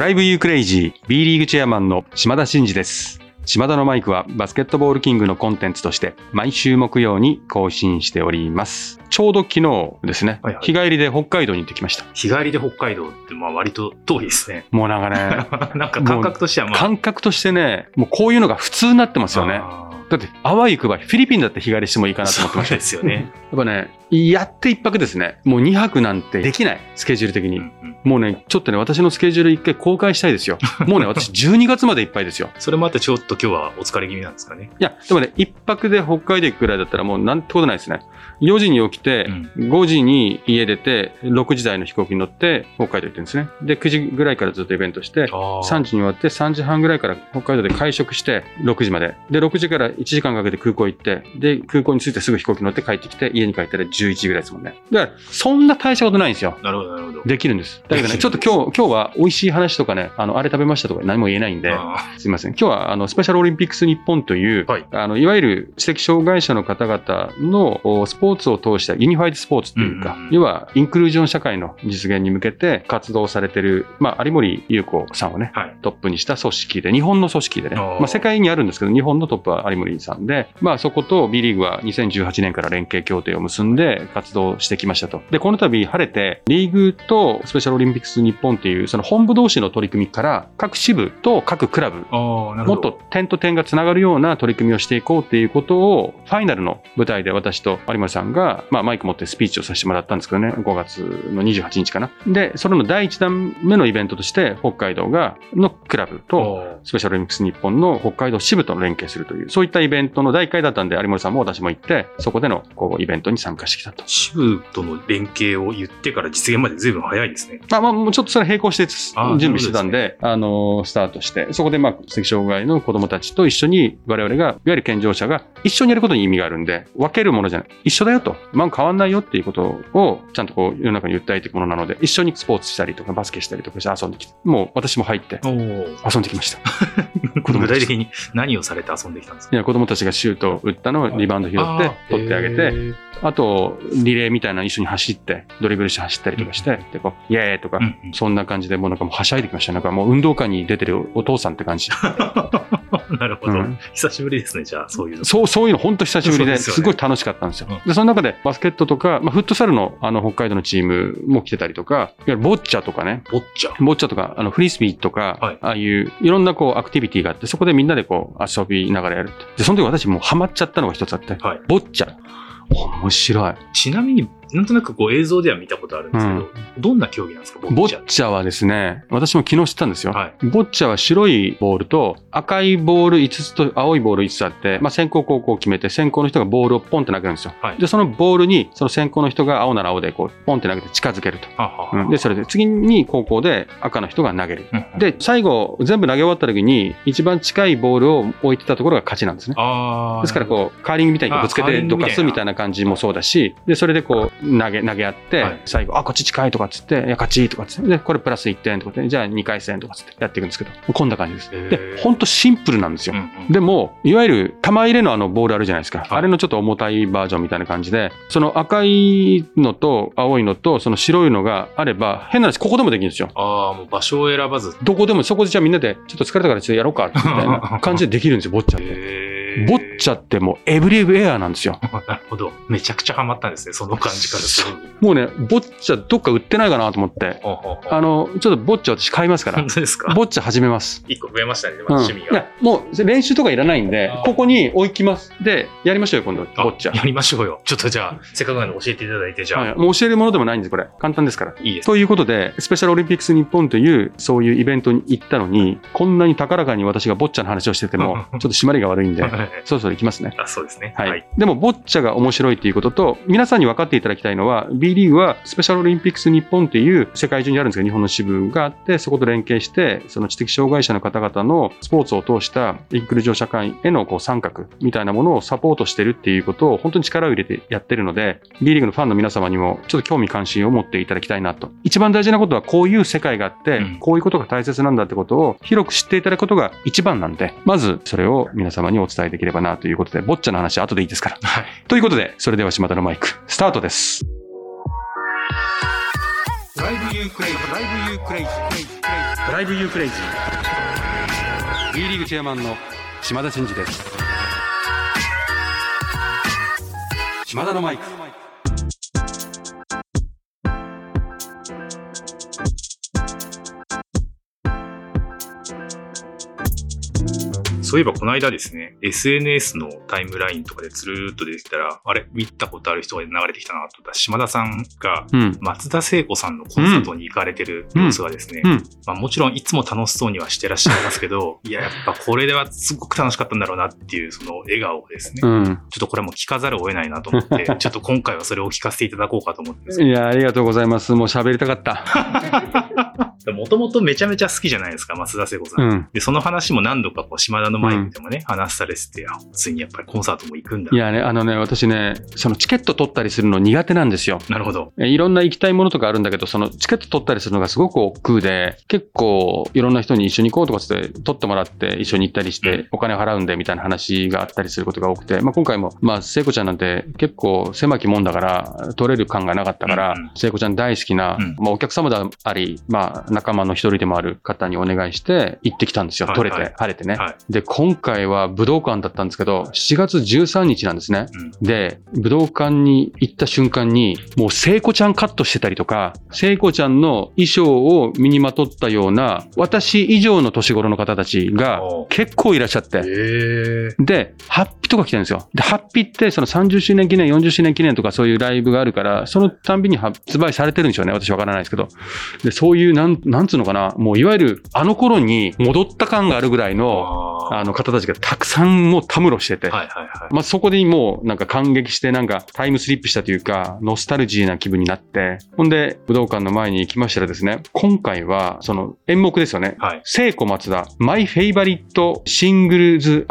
ドライブユークレイジー B リーグチェアマンの島田真二です。島田のマイクはバスケットボールキングのコンテンツとして毎週木曜に更新しております。ちょうど昨日ですね、はいはい日帰りで北海道に行ってきました。日帰りで北海道って、まあ割と遠いですね。もうなんかね、なんか感覚としてはまあ。感覚としてね、もうこういうのが普通になってますよね。あだって、あわゆくばフィリピンだって日帰りしてもいいかーなと思ってました。ですよね。やっぱね、やって一泊ですね。もう二泊なんてできない、スケジュール的に。うんうんもうね、ちょっとね、私のスケジュール一回公開したいですよ。もうね、私12月までいっぱいですよ。それもあってちょっと今日はお疲れ気味なんですかね。いや、でもね、一泊で北海道行くぐらいだったらもうなんてことないですね。4時に起きて、5時に家出て、6時台の飛行機に乗って北海道行ってるんですね。で、9時ぐらいからずっとイベントして、3 3時に終わって3時半ぐらいから北海道で会食して6時まで。で、6時から1時間かけて空港行って、で、空港に着いてすぐ飛行機乗って帰ってきて、家に帰ったら11時ぐらいですもんね。だから、そんな大したことないんですよ。なるほど、なるほど。できるんです。だけどね、ちょっと今日、今日は美味しい話とかね、あの、あれ食べましたとか何も言えないんで、あすいません。今日は、あの、スペシャルオリンピックス日本という、はいあの、いわゆる知的障害者の方々のおスポーツを通したユニファイドスポーツというか、うんうんうん要は、インクルージョン社会の実現に向けて活動されてる、まあ、有森裕子さんをね、ーはい。トップにした組織で、日本の組織でね、まあ、世界にあるんですけど、日本のトップは有森さんで、まあ、そこと B リーグは2018年から連携協定を結んで活動してきましたと。で、この度晴れて、リーグとスペシャルオリンピックス日本っていう、その本部同士の取り組みから、各支部と各クラブ。もっと点と点がつながるような取り組みをしていこうっていうことを、ファイナルの舞台で私と有森さんが、まあ、マイク持ってスピーチをさせてもらったんですけどね、5月の28日かな。で、それの第1弾目のイベントとして、北海道が、のクラブと、おスペシャルオリンピックス日本の北海道支部と連携するという、そういったイベントの第1回だったんで、有森さんも私も行って、そこでのこうイベントに参加してきたと。支部との連携を言ってから実現まで随分早いですね。まあまあ、もうちょっとそれ並行して準備してたんで、あのースタートして、そこでまあ、知的障害の子供たちと一緒に、我々が、いわゆる健常者が一緒にやることに意味があるんで、分けるものじゃない。一緒だよと。まあ変わんないよっていうことを、ちゃんとこう、世の中に訴えていくものなので、一緒にスポーツしたりとか、バスケしたりとかして遊んできて、もう私も入って。遊んできました。具体的に何をされて遊んできたんですか？いや、子供たちがシュートを打ったのをリバウンド拾って、取ってあげて、て、あと、リレーみたいなの一緒に走って、ドリブルして走ったりとかして、で、こう、イエーイとかうん、うんそんな感じで、もうなんかもうはしゃいできました。なんかもう運動会に出てるお父さんって感じ。なるほど、うん久しぶりですね、じゃあ、そういうの。そう、そういうの本当久しぶりで、すよねすごい楽しかったんですよ。うんで、その中でバスケットとか、まあ、フットサルのあの北海道のチームも来てたりとか、いわゆるボッチャとかね、ボッチャ。ボッチャとか、あの、フリースビーとか、はいああいう、いろんなこう、アクティビティがあって、そこでみんなでこう、遊びながらやる。で、その時私もうハマっちゃったのが一つあって、はい。ボッチャ。面白い。ちなみになんとなくこう映像では見たことあるんですけど、どんな競技なんですか、ボボッチャッチャはですね、私も昨日知ったんですよ。はいボッチャは白いボールと赤いボール5つと青いボール5つあって、まあ、先行後攻を決めて先行の人がボールをポンって投げるんですよ。はいで、そのボールにその先行の人が青なら青でこうポンって投げて近づけると。はははうんで、それで次に後攻で赤の人が投げる。うんで、最後全部投げ終わった時に一番近いボールを置いてたところが勝ちなんですね。ですからこう、カーリングみたいにぶつけてどかすみたいな感じもそうだし、で、それでこう、投げ、投げ合って、はい最後、あ、こっち近いとかっつって、いや、勝ちとかっつって、で、これプラス1点とかって、じゃあ2回戦とかっつってやっていくんですけど、こんな感じです。で、ほんとシンプルなんですよ。うんうんでも、いわゆる玉入れのあのボールあるじゃないですか。いあれのちょっと重たいバージョンみたいな感じで、その赤いのと青いのとその白いのがあれば、変な話、ここでもできるんですよ。ああ、もう場所を選ばず。どこでも、そこでじゃあみんなで、ちょっと疲れたからちょっとやろうか、みたいな感じでできるんですよ、ボッチャって。チャってもうエブリウェアなんですよ。なるほど。めちゃくちゃハマったんですね、その感じからするに。もうね、ボッチャどっか売ってないかなと思って、ほうほうほうあの、ちょっとボッチャ私買いますから本、当ですか？ボッチャ始めます。一個増えましたね、うん、まあ趣味が。いや、もう練習とかいらないんでここに置きます。で、やりましょうよ、今度、あボッチャ。やりましょうよ。ちょっとじゃあ、せっかくなので教えていただいて、じゃあ、はい、もう教えるものでもないんです、これ。簡単ですから。いいですということで、スペシャルオリンピックス日本という、そういうイベントに行ったのに、こんなに高らかに私がボッチャの話をしてても、ちょっと締まりが悪いんで、そろそろ行きますね。あそうですね。はい。でも、ボッチャが面白いっていうことと、皆さんに分かっていただきたいのは、B リーグはスペシャルオリンピックス日本っていう世界中にあるんですが、日本の支部があって、そこと連携して、その知的障害者の方々のスポーツを通したインクルージョン社会へのこう参画みたいなものをサポートしてるっていうことを本当に力を入れてやってるので、B リーグのファンの皆様にもちょっと興味関心を持っていただきたいなと。一番大事なことはこういう世界があって、うんこういうことが大切なんだってことを広く知っていただくことが一番なんで、まずそれを皆様にお伝えできればなということで、ボッチャの話は後でいいですから。はい。ということで、それでは島田のマイク、スタートです。Drive you crazy drive you crazy drive you crazy B リーグチェアマンの島田真二です島田のマイクそういえばこの間ですね、SNS のタイムラインとかでつるーっと出てきたら、あれ、見たことある人が流れてきたなと思ったら、島田さんがうん。松田聖子さんのコンサートに行かれてる様子がですね、うん。まあ、もちろんいつも楽しそうにはしてらっしゃいますけど、いや、やっぱこれではすごく楽しかったんだろうなっていうその笑顔ですね。うん。ちょっとこれはもう聞かざるを得ないなと思って、ちょっと今回はそれを聞かせていただこうかと思っていやありがとうございます。もう喋りたかった。ど、もともとめちゃめちゃ好きじゃないですか、松田聖子さん。うん。で、その話も何度かこう島田のマイクでもね、話されてて、あ、ついにやっぱりコンサートも行くんだ。い。やねあのね私ねそのチケット取ったりするの苦手なんですよ。なるほど。えいろんな行きたいものとかあるんだけど、そのチケット取ったりするのがすごく億劫で、結構いろんな人に一緒に行こうとかつって取ってもらって一緒に行ったりしてお金払うんでみたいな話があったりすることが多くて、まあ今回も、まあ聖子ちゃんなんて結構狭きもんだから取れる感がなかったからうんうん、聖子ちゃん大好きなうん、まあお客様であり、まあ仲間の一人でもある方にお願いして行ってきたんですよ。はい取れてはい、晴れてね。はい。で、今回は武道館だったんですけど、7月13日なんですね。うんで、武道館に行った瞬間に、もう聖子ちゃんカットしてたりとか、聖子ちゃんの衣装を身にまとったような、私以上の年頃の方たちがお結構いらっしゃって。で、ハッピとか来てるんですよ。で、ハッピってその30周年記念、40周年記念とかそういうライブがあるから、そのたんびに発売されてるんでしょうね。私わからないですけど。で、そういう、なん、なんつうのかな。もういわゆるあの頃に戻った感があるぐらいの、ああの方たちがたくさんもうたむろしてて。はいはいはい。まあ、そこでもうなんか感激してなんかタイムスリップしたというか、ノスタルジーな気分になって、ほんで武道館の前に行きましたらですね、今回はその演目ですよね。はい。聖子松田、マイフェイバリットシングルズ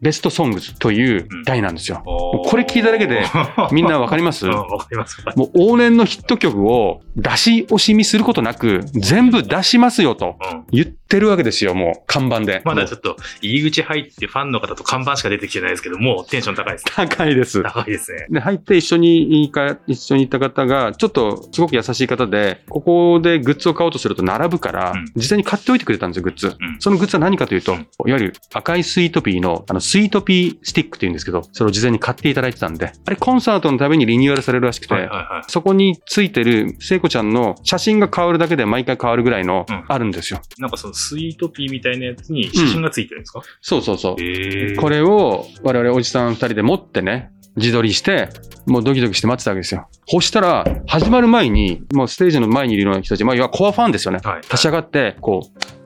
ベストソングズという題なんですよ。これ聞いただけで みんなわかります？うん、わかります。もう往年のヒット曲を出し惜しみすることなく、全部出しますよとうん。言ってるわけですよ、もう看板で。まだちょっと入り口入ってファンの方と看板しか出てきてないですけど、もうテンション高いです。高いです。高いですね。で、入って一緒に一緒に行った方が、ちょっとすごく優しい方で、ここでグッズを買おうとすると並ぶから、うん事前に買っておいてくれたんですよ、グッズ。んそのグッズは何かというと、うんいわゆる赤いスイートピーの、あの、スイートピースティックって言うんですけど、それを事前に買っていただいてたんで、あれコンサートのためにリニューアルされるらしくて、はいはいはい。そこについてる聖子ちゃんの写真が変わるだけで毎回変わるぐらいの、うんあるんですよ。なんかそのスイートピーみたいなやつに写真がついてるんですか、そうそうそう。へえ。これを我々おじさん二人で持ってね、自撮りして、もうドキドキして待ってたわけですよ。そしたら、始まる前に、もうステージの前にいるような人たち、まあ、要はコアファンですよね。はい。立ち上がって、こう、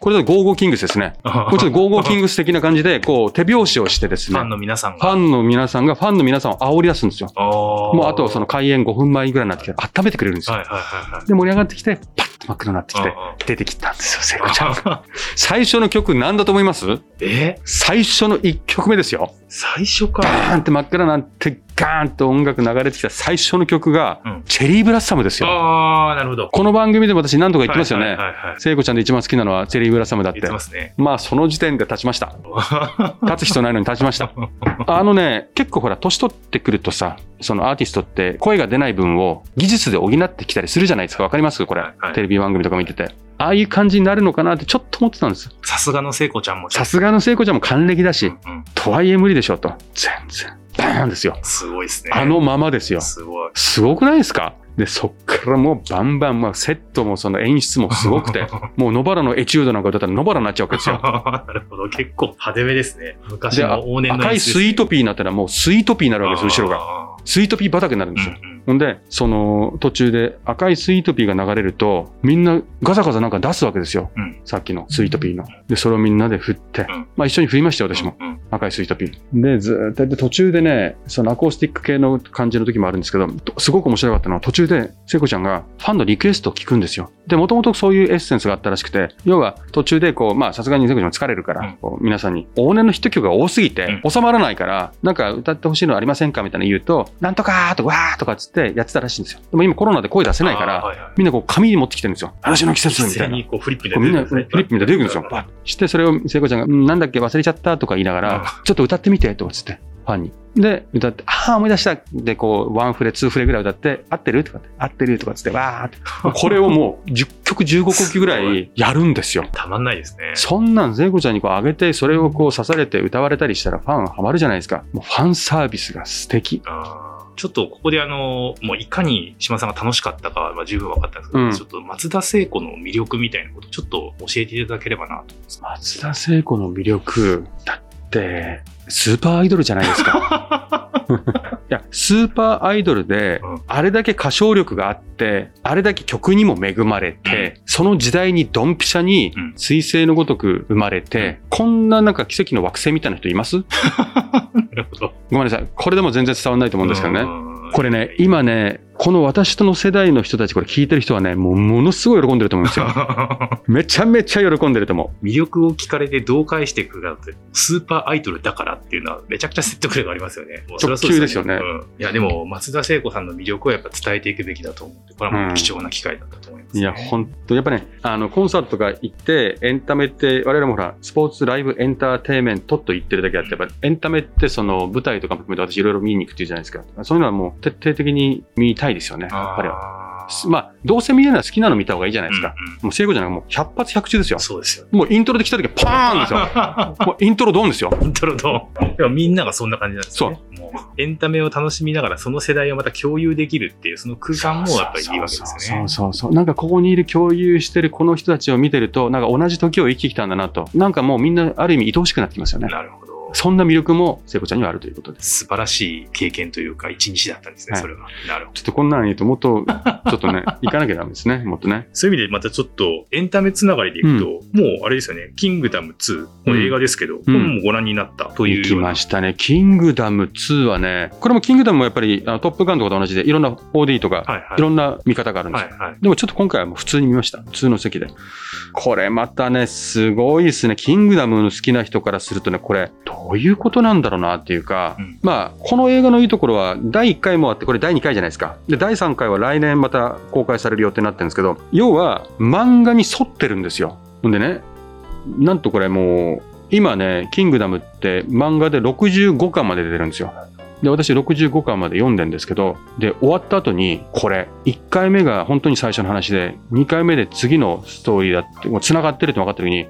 これだと Go Go Kings ですね。これちょっと Go Go Kings 的な感じで、こう、手拍子をしてですねファン、の皆さんフが。ァンの皆さんがファンの皆さんを煽り出すんですよ。ももうあとその開演5分前ぐらいになってきて、温めてくれるんですよ。はいはいはいはい。で、盛り上がってきて、パッと真っ黒になってきて出てきたんですよ、聖子ちゃんが。最初の曲何だと思います？え？最初の1曲目ですよ。最初か。ガーンって真っ暗になって、ガーンと音楽流れてきた最初の曲が、うんチェリーブラッサムですよ。ああ、なるほど。この番組でも私何度か言ってますよね。はいはいはいはい。聖子ちゃんで一番好きなのはチェリーブラッサムだって言って。ますね。まあその時点で立ちました。立つ人ないのに立ちました。あのね、結構ほら、年取ってくるとさ、そのアーティストって声が出ない分を技術で補ってきたりするじゃないですか。わかります？これ、はいはいテレビ番組とか見てて。ああいう感じになるのかなってちょっと思ってたんです。さすがの聖子ちゃんも。さすがの聖子ちゃんも還暦だし、うんうんとはいえ無理でしょうと。全然。バーンですよ。すごいですね。あのままですよ。すごい。すごくないですか？で、そっからもうバンバン、まあ、セットもその演出もすごくて、もう野原のエチュードなんか歌ったら野原になっちゃうわけですよ。なるほど。結構派手めですね。昔で、の往年の赤いスイートピーになったらもうスイートピーになるわけです、後ろが。が。スイートピー畑になるんですよ。うんうんほんで、その途中で赤いスイートピーが流れると、みんなガサガサなんか出すわけですよ。うんさっきのスイートピーの。で、それをみんなで振って、うんまあ一緒に振りましたよ、私も。うんうん赤いスイートピー。で、ずーっとで途中でね、そのアコースティック系の感じの時もあるんですけど、とすごく面白かったのは途中で聖子ちゃんがファンのリクエストを聞くんですよ。で、もともとそういうエッセンスがあったらしくて、要は途中でこう、まあさすがに聖子ちゃんも疲れるから、うんこう皆さんに、往年のヒット曲が多すぎて収まらないから、なんか歌ってほしいのありませんか？みたいなの言うと、なんとかーとかわーとかっつってやってたらしいんですよ。でも今コロナで声出せないから、あーはいはいみんなこう紙に持ってきてるんですよ。話の季節み一たいな。こうフリップでみんなフリップみたいな出てくるんですよ。バッして、それを聖子ちゃんが、うんなんだっけ忘れちゃった？とか言いながうんら、ちょっと歌ってみて、とかつって。ファンに。で、歌って、ああ、思い出したで、こう、ワンフレ、ツーフレぐらい歌って、合ってる？とかって、合ってる？とかっつって、わーって。これをもう、10曲、15曲ぐらいやるんですよ。たまんないですね。そんなん、聖子ちゃんにこう上げて、それをこう刺されて歌われたりしたらファンハマるじゃないですか。もうファンサービスが素敵。あーちょっとここであの、もういかに島さんが楽しかったかは十分分かったんですけど、うんちょっと松田聖子の魅力みたいなことちょっと教えていただければなと思います。松田聖子の魅力、だって、スーパーアイドルじゃないですか。いや、スーパーアイドルでうん、あれだけ歌唱力があって、あれだけ曲にも恵まれて、その時代にドンピシャにうん彗星のごとく生まれて、こんななんか奇跡の惑星みたいな人います？なるほど。ごめんなさい。これでも全然伝わらないと思うんですけどね。うんこれね、今ね、この私との世代の人たち、これ聞いてる人はね、もうものすごい喜んでると思うんですよ。めちゃめちゃ喜んでると思魅力を聞かれてどう返していくかって、スーパーアイドルだからっていうのはめちゃくちゃ説得力ありますよね。直球ですよねうんいや、でも松田聖子さんの魅力をやっぱ伝えていくべきだと思って、これはもう貴重な機会だったと思います、う。いや、本当やっぱね、あの、コンサートとか行って、エンタメって、我々もほら、スポーツライブエンターテインメントと言ってるだけあって、やっぱエンタメってその舞台とかも含めて私いろいろ見に行くっていうじゃないですか。そういうのはもう徹底的に見たいですよね、やっぱりは。まあ、どうせ見れるのは好きなの見た方がいいじゃないですか。うんうんもう聖子じゃなくもう100発100中ですよ。そうですよね。もうイントロで来た時はパーンですよ。もうイントロドンですよ。イントロと、でもみんながそんな感じなんですよね。もうエンタメを楽しみながらその世代をまた共有できるっていう、その空間もやっぱりいいわけですよね。そうそうそう。なんかここにいる共有してるこの人たちを見てると、なんか同じ時を生きてきたんだなと。なんかもうみんなある意味愛おしくなってきますよね。なるほど。そんな魅力も聖子ちゃんにはあるということです。素晴らしい経験というか、一日だったんですね、はいそれは。なるほど。ちょっとこんなの言うともっと、ちょっとね、行かなきゃダメですね。もっとね。そういう意味でまたちょっとエンタメつながりでいくと、もうあれですよね、キングダム2の映画ですけど、本もご覧になったという行きましたね。キングダム2はね、これもキングダムもやっぱりあのトップガンとかと同じで、いろんな OD とか、はいはいいろんな見方があるんですよ。はいはい。でもちょっと今回はもう普通に見ました。普通の席で。これまたね、すごいですね。キングダムの好きな人からするとね、これ、どういうことなんだろうなっていうか、うんまあ、この映画のいいところは、第1回もあって、これ第2回じゃないですか。で、第3回は来年また公開される予定になってるんですけど、要は、漫画に沿ってるんですよ。ほんでね、なんとこれもう、今ね、キングダムって漫画で65巻まで出てるんですよ。で、私65巻まで読んでんですけど、で、終わった後に、これ、1回目が本当に最初の話で、2回目で次のストーリーだって、もう繋がってるって分かった時に、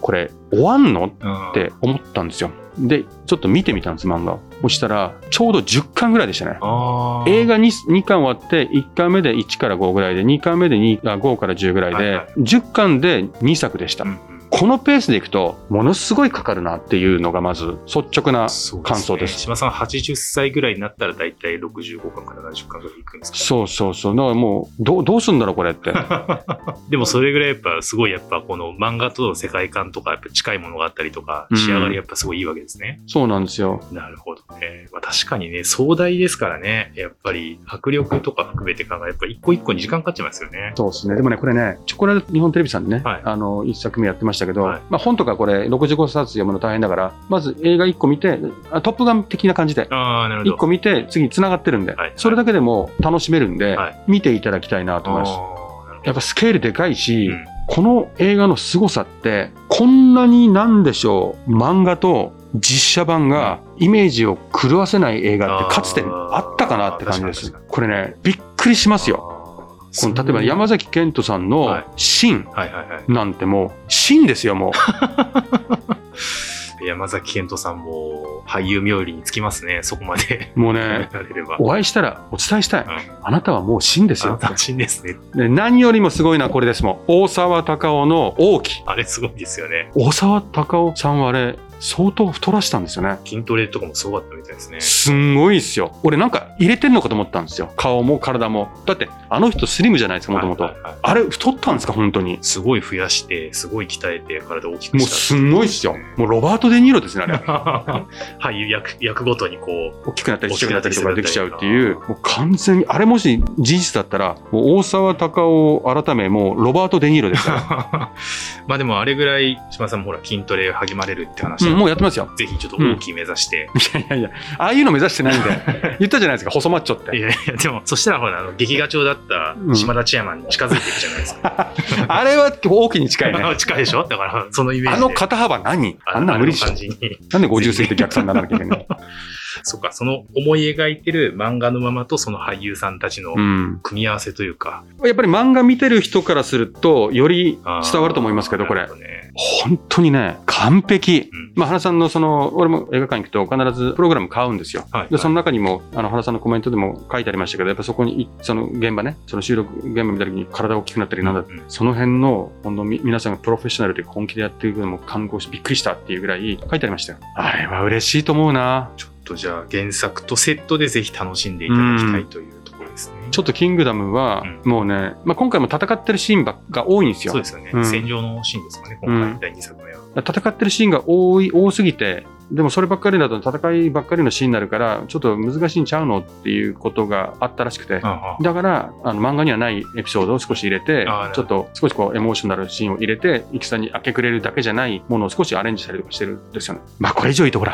これ、終わんの？うんって思ったんですよ。で、ちょっと見てみたんです、漫画を。そしたら、ちょうど10巻ぐらいでしたね。映画 2, 2巻終わって、1巻目で1から5ぐらいで、2巻目で2あ5から10ぐらいで、はいはい10巻で2作でした。うんうんこのペースでいくと、ものすごいかかるなっていうのがまず率直な感想です。島さん80歳ぐらいになったら大体65巻から70巻ぐらいいくんですかそうそうそう。だからもう、どうどうすんだろう、これって。でもそれぐらいやっぱすごいやっぱこの漫画との世界観とかやっぱ近いものがあったりとかうん仕上がりやっぱすごいいいわけですね。そうなんですよ。なるほどね。まあ、確かにね、壮大ですからね、やっぱり迫力とか含めて考え、やっぱ一個一個に時間かかっちゃいますよね。そうですね。でもね、これね、チョコレート日本テレビさんでね、はいあの、一作目やってましたけど、はいまあ本とかこれ65冊読むの大変だから、まず映画1個見て、あトップガン的な感じで、ああ、なるほど。1個見て、次繋がってるんで、はいそれだけでも楽しめるんで、はい見ていただきたいなと思います。やっぱスケールでかいし、うんこの映画の凄さって、こんなになんでしょう、漫画と実写版がイメージを狂わせない映画ってかつてあったかなって感じです。これね、びっくりしますよ。この例えば山崎。崎賢人さんのはい「シンはいはいはい」。なんてもう「シン」ですよもう 山崎賢人さんも俳優冥利につきますね、そこまで。もうやね。お会いしたらお伝えしたいうんあなたはもう「シン」ですよあなたは真ですね。で何よりもすごいのはこれですもん大沢たかおの王毅あれすごいですよね。大沢たかおさんはあれ相当太らしたんですよね。筋トレとかもすごかったみたいですね。すんごいですよ。俺なんか入れてんのかと思ったんですよ。顔も体も。だってあの人スリムじゃないですかもともとはいはい。はいあれ太ったんですか本当に。すごい増やして、すごい鍛えて体を大きくもうした。すんごいっすよ。もうロバート・デ・ニーロですねあれ俳優 役役ごとにこう、大きくなったり大きくなっくなったたりりとかできちゃうってていう。う、もう完全に、あれもし事実だったら、もう大沢たかお改め、もうロバート・デ・ニーロですから。まあでもあれぐらい島さんもほら筋トレ励まれるって話うんもうやってますよ。ぜひちょっと大きい目指して。いやいやいや、ああいうの目指してないんで、言ったじゃないですか、細マッチョって。いやいや、でも、そしたらほら、あの、劇画調だった島田チェアマンに近づいていくじゃないですか。あれは大きに近いね。近いでしょ？だから、そのイメージで。あの肩幅何？あんな無理でし。なんで50過ぎて逆算にならなきゃいけないの？そっか、その思い描いてる漫画のままとその俳優さんたちのうん。組み合わせというか。やっぱり漫画見てる人からすると、より伝わると思いますけど、これね本当にね、完璧。うんまあ、原さんのその、俺も映画館行くと必ずプログラム買うんですよ。はいで、その中にも、あの、原さんのコメントでも書いてありましたけど、やっぱそこにい、その現場ね、その収録現場見た時に体が大きくなったりなんだ、うんその辺の、本当み皆さんがプロフェッショナルで本気でやっていくのも感動し、びっくりしたっていうぐらい書いてありましたよ。あれは嬉しいと思うな。ちょっとじゃあ原作とセットでぜひ楽しんでいただきたいというですね。ちょっとキングダムは、もうね、まあ、今回も戦ってるシーンばっが多いんですよ。そうですよね。うん戦場のシーンですかね、今回第2作目は。戦ってるシーンが多い、多すぎて、でもそればっかりだと戦いばっかりのシーンになるから、ちょっと難しいんちゃうのっていうことがあったらしくて、だから、あの漫画にはないエピソードを少し入れてちょっと少しこうエモーショナルシーンを入れて、戦に明け暮れるだけじゃないものを少しアレンジしたりとかしてるんですよね。まあこれ以上いいところ。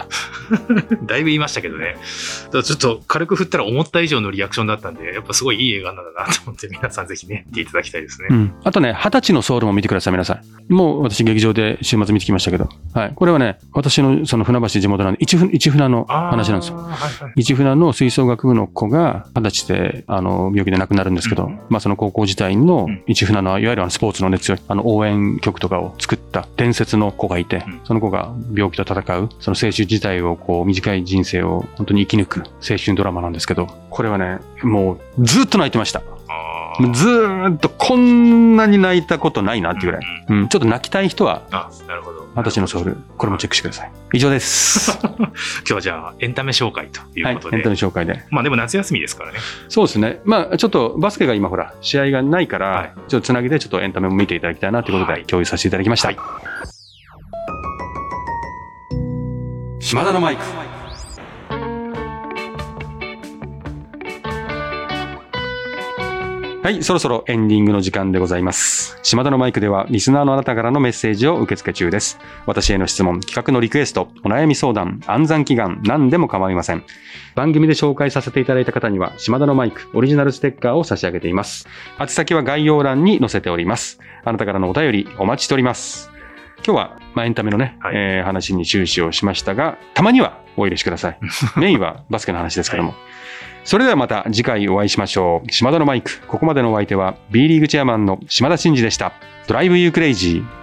だいぶ言いましたけどね。ちょっと軽く振ったら思った以上のリアクションだったんで、やっぱすごいいい映画なんだなと思って、皆さんぜひね、見ていただきたいですね。うん。あとね、二十歳のソウルも見てください、皆さん。もう私劇場で週末見てきましたけど、はい。これはね、私のその船橋地元なんで、一船一船の話なんですよ。はいはい。一船の吹奏楽部の子が二十歳であの病気で亡くなるんですけど、うん。まあ、その高校時代のうん。一船のいわゆるあのスポーツの熱強いあの応援曲とかを作った伝説の子がいて、うん。その子が病気と戦うその青春時代をこう短い人生を本当に生き抜く青春ドラマなんですけどこれはねもうずっと泣いてましたずーっとこんなに泣いたことないなっていうぐらい、うんうんうん、ちょっと泣きたい人はあ、なるほど。私のソウルこれもチェックしてください以上です 今日はじゃあ、エンタメ紹介といはいエンタうことで。メ紹介でまあでも夏休みですからね。そうですね。まあ、ちょっとバスケが今ほら、試合がないから、はいちょっとつなぎでちょっとエンタメも見ていただきたいなということはいで共有させていただきました。はい島田のマイク。はい、そろそろエンディングの時間でございます。島田のマイクでは、リスナーのあなたからのメッセージを受け付け中です。私への質問、企画のリクエスト、お悩み相談、暗算祈願、何でも構いません。番組で紹介させていただいた方には、島田のマイク、オリジナルステッカーを差し上げています。宛先は概要欄に載せております。あなたからのお便り、お待ちしております。今日は、まあ、エンタメのね、はいえー話に終始をしましたが、たまにはお許しください。メインはバスケの話ですけども。それではまた次回お会いしましょう。島田のマイク。ここまでのお相手は B リーグチェアマンの島田真二でした。ドライブユークレイジー。